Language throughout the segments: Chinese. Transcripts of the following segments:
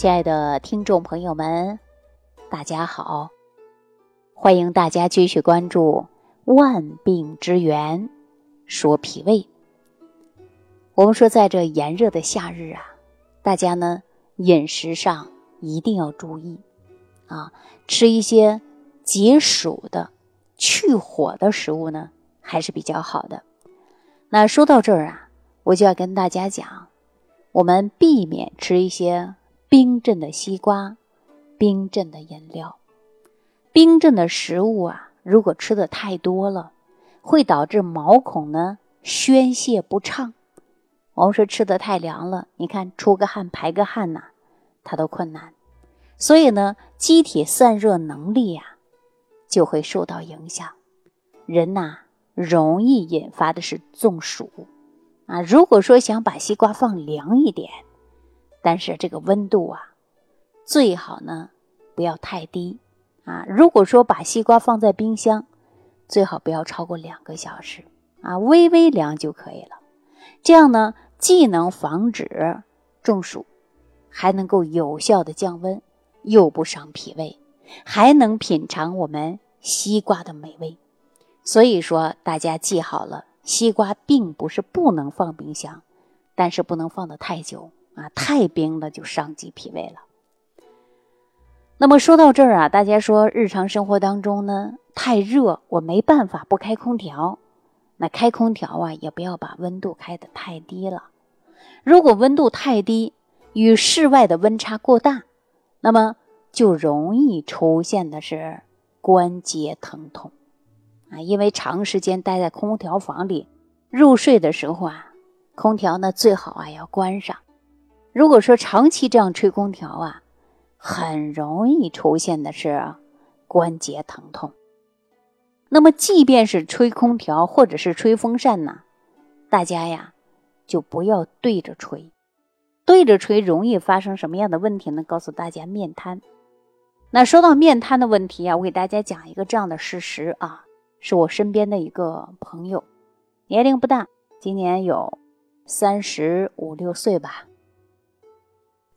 亲爱的听众朋友们，大家好！欢迎大家继续关注《万病之源说脾胃》。我们说，在这炎热的夏日啊，大家呢饮食上一定要注意啊，吃一些解暑的、去火的食物呢，还是比较好的。那说到这儿啊，我就要跟大家讲，我们避免吃一些。冰镇的西瓜，冰镇的饮料，冰镇的食物啊，如果吃的太多了，会导致毛孔呢宣泄不畅。我们说吃的太凉了，你看出个汗排个汗呐，它都困难。所以呢，机体散热能力呀就会受到影响，人呐容易引发的是中暑啊。如果说想把西瓜放凉一点。但是这个温度啊，最好呢不要太低啊。如果说把西瓜放在冰箱，最好不要超过两个小时啊，微微凉就可以了。这样呢，既能防止中暑，还能够有效的降温，又不伤脾胃，还能品尝我们西瓜的美味。所以说，大家记好了，西瓜并不是不能放冰箱，但是不能放的太久。啊，太冰了就伤及脾胃了。那么说到这儿啊，大家说日常生活当中呢，太热我没办法不开空调，那开空调啊也不要把温度开得太低了。如果温度太低，与室外的温差过大，那么就容易出现的是关节疼痛啊，因为长时间待在空调房里，入睡的时候啊，空调呢最好啊要关上。如果说长期这样吹空调啊，很容易出现的是关节疼痛。那么，即便是吹空调或者是吹风扇呢，大家呀就不要对着吹，对着吹容易发生什么样的问题呢？告诉大家，面瘫。那说到面瘫的问题啊，我给大家讲一个这样的事实啊，是我身边的一个朋友，年龄不大，今年有三十五六岁吧。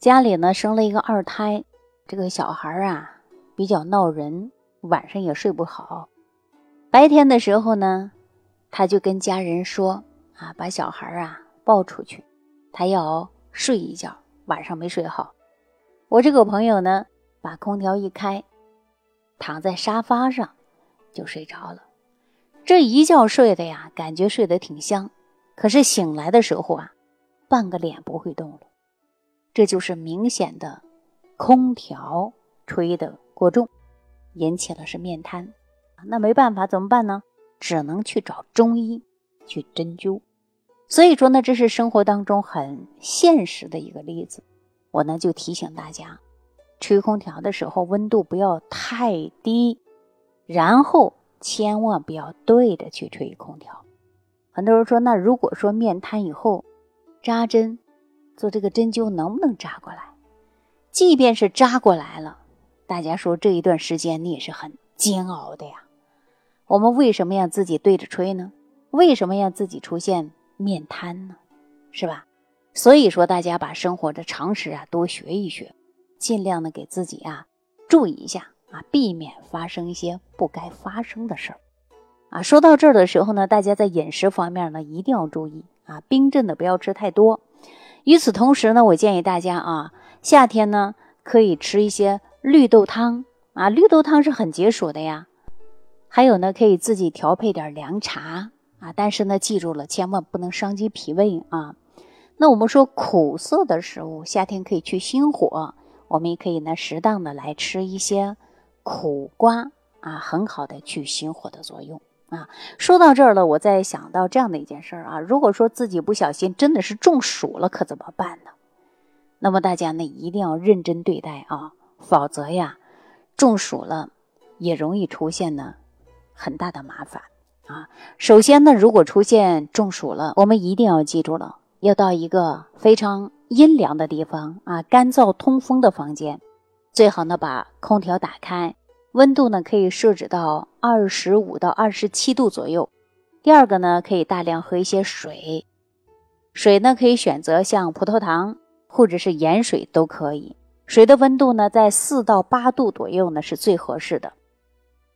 家里呢生了一个二胎，这个小孩啊比较闹人，晚上也睡不好。白天的时候呢，他就跟家人说啊，把小孩啊抱出去，他要睡一觉，晚上没睡好。我这个朋友呢，把空调一开，躺在沙发上就睡着了。这一觉睡的呀，感觉睡得挺香，可是醒来的时候啊，半个脸不会动了。这就是明显的空调吹的过重，引起了是面瘫，那没办法怎么办呢？只能去找中医去针灸。所以说呢，这是生活当中很现实的一个例子。我呢就提醒大家，吹空调的时候温度不要太低，然后千万不要对着去吹空调。很多人说，那如果说面瘫以后扎针。做这个针灸能不能扎过来？即便是扎过来了，大家说这一段时间你也是很煎熬的呀。我们为什么要自己对着吹呢？为什么要自己出现面瘫呢？是吧？所以说大家把生活的常识啊多学一学，尽量的给自己啊注意一下啊，避免发生一些不该发生的事儿啊。说到这儿的时候呢，大家在饮食方面呢一定要注意啊，冰镇的不要吃太多。与此同时呢，我建议大家啊，夏天呢可以吃一些绿豆汤啊，绿豆汤是很解暑的呀。还有呢，可以自己调配点凉茶啊，但是呢，记住了，千万不能伤及脾胃啊。那我们说苦涩的食物，夏天可以去心火，我们也可以呢适当的来吃一些苦瓜啊，很好的去心火的作用。啊，说到这儿了，我再想到这样的一件事儿啊，如果说自己不小心真的是中暑了，可怎么办呢？那么大家呢一定要认真对待啊，否则呀，中暑了也容易出现呢很大的麻烦啊。首先呢，如果出现中暑了，我们一定要记住了，要到一个非常阴凉的地方啊，干燥通风的房间，最好呢把空调打开。温度呢可以设置到二十五到二十七度左右。第二个呢，可以大量喝一些水，水呢可以选择像葡萄糖或者是盐水都可以。水的温度呢在四到八度左右呢是最合适的。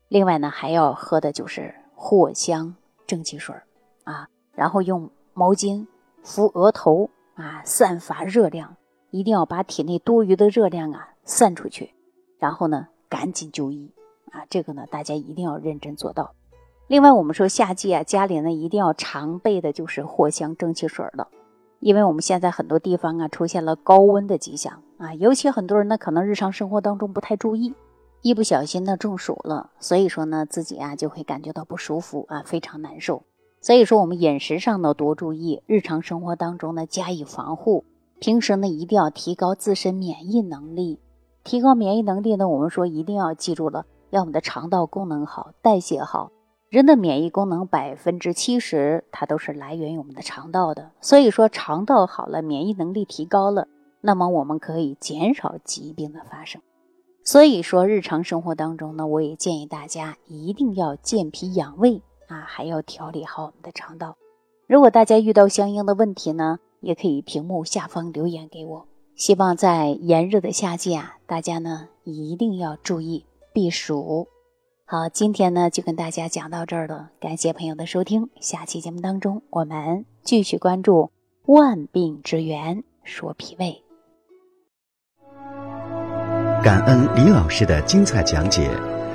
另外呢还要喝的就是藿香正气水啊，然后用毛巾敷额头啊，散发热量，一定要把体内多余的热量啊散出去，然后呢赶紧就医啊，这个呢大家一定要认真做到。另外，我们说夏季啊，家里呢一定要常备的就是藿香正气水了，因为我们现在很多地方啊出现了高温的迹象啊，尤其很多人呢可能日常生活当中不太注意，一不小心呢中暑了，所以说呢自己啊就会感觉到不舒服啊，非常难受。所以说我们饮食上呢多注意，日常生活当中呢加以防护，平时呢一定要提高自身免疫能力。提高免疫能力呢，我们说一定要记住了，要我们的肠道功能好，代谢好。人的免疫功能百分之七十，它都是来源于我们的肠道的。所以说，肠道好了，免疫能力提高了，那么我们可以减少疾病的发生。所以说，日常生活当中呢，我也建议大家一定要健脾养胃啊，还要调理好我们的肠道。如果大家遇到相应的问题呢，也可以屏幕下方留言给我。希望在炎热的夏季啊，大家呢一定要注意避暑。好，今天呢就跟大家讲到这儿了，感谢朋友的收听。下期节目当中，我们继续关注万病之源，说脾胃。感恩李老师的精彩讲解。